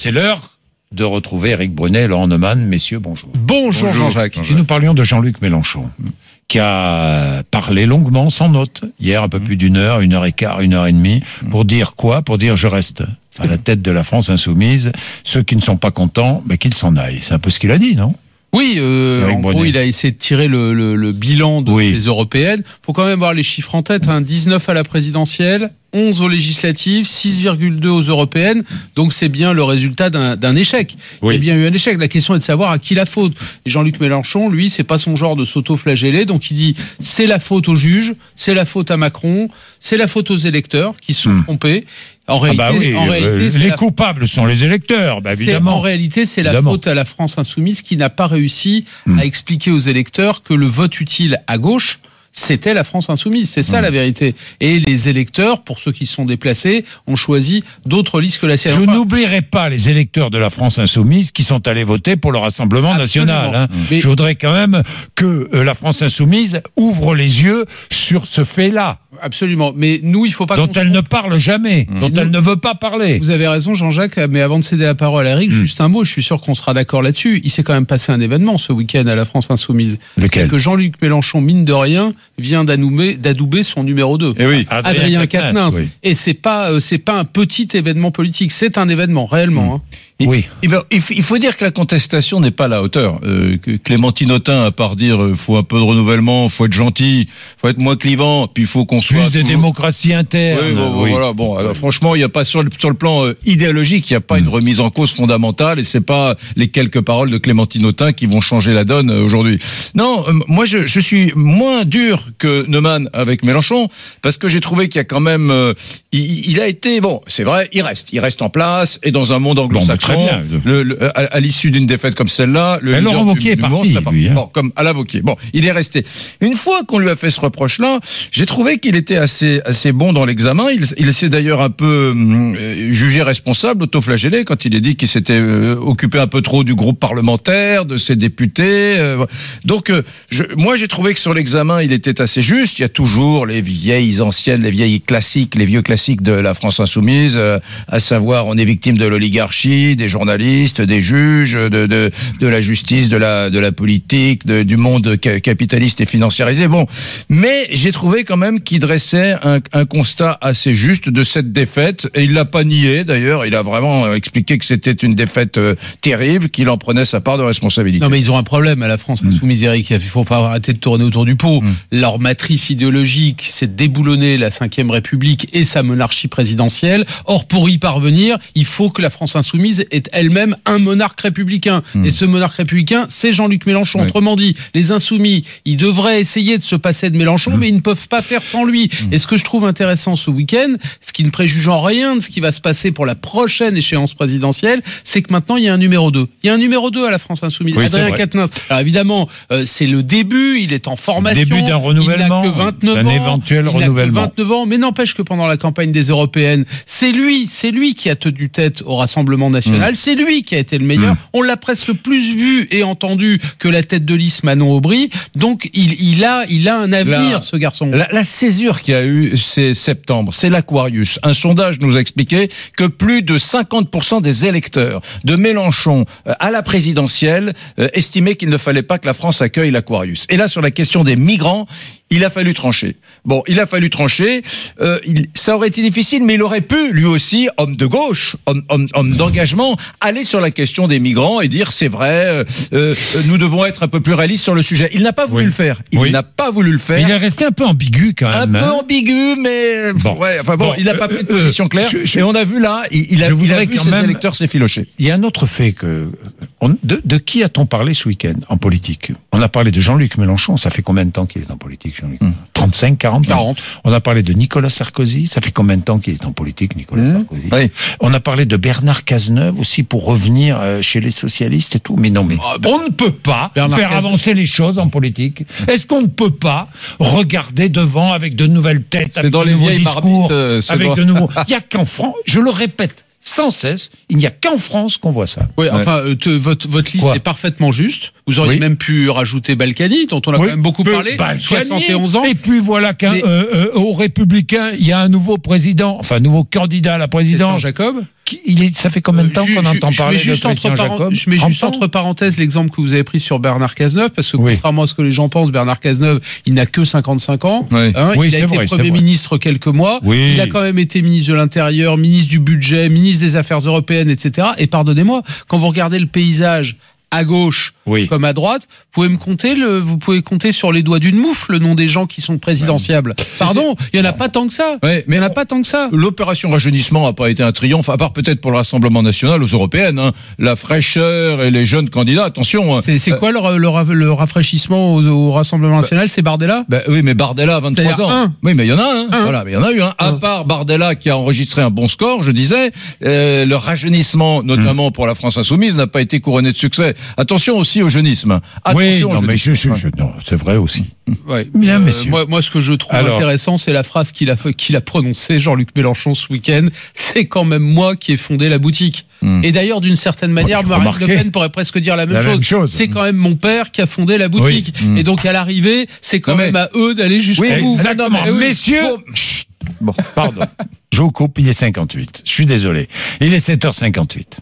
C'est l'heure de retrouver Eric Brunet, Laurent Neumann. Messieurs, bonjour. Bonjour, Jean-Jacques. Si nous parlions de Jean-Luc Mélenchon, qui a parlé longuement, sans note, hier, un peu plus d'une heure, une heure et quart, une heure et demie, pour dire quoi? Pour dire je reste à la tête de la France insoumise. Ceux qui ne sont pas contents, mais qu'ils s'en aillent. C'est un peu ce qu'il a dit, non? Oui, euh, en gros, il a essayé de tirer le, le- le bilan de Oui. ces européennes. faut quand même avoir les chiffres en tête. Hein. 19 à la présidentielle, 11 aux législatives, 6,2 aux européennes. Donc c'est bien le résultat d'un échec. Oui. Il y a bien eu un échec. La question est de savoir à qui la faute. Et Jean-Luc Mélenchon, lui, c'est pas son genre de s'auto-flageller. Donc il dit c'est la faute aux juges, c'est la faute à Macron, c'est la faute aux électeurs qui se sont Hmm. trompés. En Ah réalité, bah oui, en euh, réalité, les la coupables sont les électeurs, bah évidemment. En réalité, c'est la faute à la France insoumise qui n'a pas réussi Hmm. à expliquer aux électeurs que le vote utile à gauche, c'était la France insoumise. C'est ça la vérité. Et les électeurs, pour ceux qui sont déplacés, ont choisi d'autres listes que la sienne. Je Enfin, n'oublierai pas les électeurs de la France insoumise qui sont allés voter pour le Rassemblement Absolument. national. hein. Mais- Je voudrais quand même que euh, la France insoumise ouvre les yeux sur ce fait-là, absolument. Mais nous, il faut pas. dont elle ne parle jamais, dont Nous- elle ne veut pas parler. Vous avez raison, Jean-Jacques, mais avant de céder la parole à Eric, Hmm. juste un mot, je suis sûr qu'on sera d'accord là-dessus. Il s'est quand même passé un événement ce week-end à la France Insoumise. Lequel C'est que Jean-Luc Mélenchon, mine de rien, vient d'adouber son numéro 2. Eh oui. Adrien Quatennens. oui. Et c'est pas euh, c'est pas un petit événement politique, c'est un événement réellement. hein. Oui. Eh ben, il, faut, il faut dire que la contestation n'est pas à la hauteur. Euh, que Clémentine Autain, à part dire euh, faut un peu de renouvellement, faut être gentil, faut être moins clivant, puis il faut qu'on soit Plus de toujours- démocratie interne. Oui, bon, oui. voilà. Bon, alors, franchement, il n'y a pas sur le, sur le plan euh, idéologique, il n'y a pas une remise en cause fondamentale, et c'est pas les quelques paroles de Clémentine Autain qui vont changer la donne euh, aujourd'hui. Non, moi, je, je suis moins dur que Neumann avec Mélenchon, parce que j'ai trouvé qu'il y a quand même, euh, il, il a été bon, c'est vrai, il reste, il reste en place, et dans un monde anglo-saxon, très bien. le- le- à, à l'issue d'une défaite comme celle-là, le Laurent Wauquiez est parti, c'est lui, hein. Bon, comme à l'avocat. Bon, il est resté. Une fois qu'on lui a fait ce reproche-là, j'ai trouvé qu'il était assez assez bon dans l'examen. Il, il s'est d'ailleurs un peu hum, euh, jugé responsable, autoflagellé, quand il a dit qu'il s'était euh, occupé un peu trop du groupe parlementaire, de ses députés. euh, donc, je, moi, j'ai trouvé que sur l'examen, il était assez juste. Il y a toujours les vieilles anciennes, les vieilles classiques, les vieux classiques de la France insoumise, à savoir, on est victime de l'oligarchie, des journalistes, des juges, de, de, de la justice, de la, de la politique, de- du monde ca- capitaliste et financiarisé. Bon, mais j'ai trouvé quand même qu'il dressait un, un constat assez juste de cette défaite, et il l'a pas nié d'ailleurs. Il a vraiment expliqué que c'était une défaite euh, terrible, qu'il en prenait sa part de responsabilité. Non mais ils ont un problème à la France insoumise, Eric. Il faut pas arrêter de tourner autour du pot. Leur matrice idéologique, c'est de déboulonner la Ve République et sa monarchie présidentielle. Or, pour y parvenir, il faut que la France insoumise ait elle-même un monarque républicain. Et ce monarque républicain, c'est Jean-Luc Mélenchon. Oui. Autrement dit, les insoumis, ils devraient essayer de se passer de Mélenchon, mais ils ne peuvent pas faire sans lui. Et ce que je trouve intéressant ce week-end, ce qui ne préjuge en rien de ce qui va se passer pour la prochaine échéance présidentielle, c'est que maintenant il y a un numéro 2. Il y a un numéro 2 à la France insoumise. Oui, Adrien. Quatennens. Alors évidemment, euh, c'est le début, il est en formation. Début d'un renouvellement, Il n'a que 29 d'un ans. éventuel il que renouvellement. 29 ans, mais n'empêche que pendant la campagne des européennes, c'est lui, c'est lui qui a tenu tête au Rassemblement Mm. c'est lui qui a été le meilleur. On l'a presque plus vu et entendu que la tête de liste Manon Aubry. Donc il, il a, il a un avenir, La- ce garçon. La, la césure qu'il a eu, c'est septembre, c'est l'Aquarius. Un sondage nous a expliqué que plus de 50% des électeurs de Mélenchon euh, à la présidentielle euh, estimaient qu'il ne fallait pas que la France accueille l'Aquarius. Et là, sur la question des migrants, il a fallu trancher. Bon, il a fallu trancher. Euh, il- ça aurait été difficile, mais il aurait pu, lui aussi, homme de gauche, homme, homme, homme d'engagement, aller sur la question des migrants et dire c'est vrai, euh, euh, nous devons être un peu plus réalistes sur le sujet. Il n'a pas voulu Oui. le faire. Il Oui. n'a pas voulu le faire Il est resté un peu ambigu quand un même. peu hein. ambigu, mais Bon. ouais, enfin bon, Bon, il n'a pas pris de position claire. je- je- et on a vu là, il, il a, il vu quand ses même- électeurs s'effilocher. Il y a un autre fait que. on- de, de qui a-t-on parlé ce week-end en politique? On a parlé de Jean-Luc Mélenchon. Ça fait combien de temps qu'il est en politique, Jean-Luc 35, 40 ans 40. On a parlé de Nicolas Sarkozy. Ça fait combien de temps qu'il est en politique, Nicolas Mmh. Sarkozy? Oui. On a parlé de Bernard Cazeneuve aussi pour revenir euh, chez les socialistes et tout. Mais non, mais on ne peut pas Bernard faire Cazeneuve- avancer les choses en politique. Est-ce qu'on ne peut pas regarder devant avec de nouvelles têtes, avec dans de les nouveaux discours, marmites, euh, c'est avec dans- de nouveaux. Il y a qu'en France. Je le répète sans cesse. Il n'y a qu'en France qu'on voit ça. Oui, enfin, euh, te- votre, votre liste Quoi est parfaitement juste. Vous auriez Oui. même pu rajouter Balkany, dont on a quand même beaucoup parlé. Balkany. 71 ans. Et puis voilà qu'un Mais- euh, euh, Républicains, il y a un nouveau président, enfin un nouveau candidat à la présidence Jacob. Il est, ça fait combien de temps Euh, qu'on je- entend je parler mets juste de entre Jacob? Je mets 30 juste entre parenthèses l'exemple que vous avez pris sur Bernard Cazeneuve, parce que Oui. contrairement à ce que les gens pensent, Bernard Cazeneuve, il n'a que 55 ans. Hein, Oui, il a été vrai, Premier vrai. ministre quelques mois. Oui. Il a quand même été ministre de l'Intérieur, ministre du Budget, ministre des Affaires européennes, etc. Et pardonnez-moi, quand vous regardez le paysage à gauche Oui. comme à droite, vous pouvez me compter le, vous pouvez compter sur les doigts d'une moufle le nom des gens qui sont présidentiables. Pardon, il y en a pas tant que ça. Ouais, Mais il y en a pas tant que ça. L'opération rajeunissement n'a pas été un triomphe, à part peut-être pour le Rassemblement national aux européennes. hein. La fraîcheur et les jeunes candidats, attention. hein. C'est quoi le, le, ra- le rafraîchissement au, au Rassemblement national? C'est Bardella? Ben oui, mais Bardella a 23 C'est-à-dire ans. un. Oui, mais il y en a un. Un. Voilà, mais il y en a eu un. À part Bardella qui a enregistré un bon score, je disais, euh, le rajeunissement, notamment pour la France insoumise, n'a pas été couronné de succès. Attention aussi au jeunisme. Oui, Attention au non, mais je, c'est vrai aussi. Ouais. Bien, Euh, moi, moi, ce que je trouve Alors. intéressant, c'est la phrase qu'il a, fait- qu'il a prononcée, Jean-Luc Mélenchon, ce week-end. C'est quand même moi qui ai fondé la boutique. Hmm. Et d'ailleurs, d'une certaine manière, Marine Le. Pen pourrait presque dire la même La chose. C'est quand même mon père qui a fondé la boutique. Oui. Hmm. Et donc, à l'arrivée, c'est quand Non, même à eux d'aller jusqu'au Oui, bout. Exactement. Eh oui. Messieurs, bon, pardon. Je vous coupe, il est 58. Je suis désolé. Il est 7h58.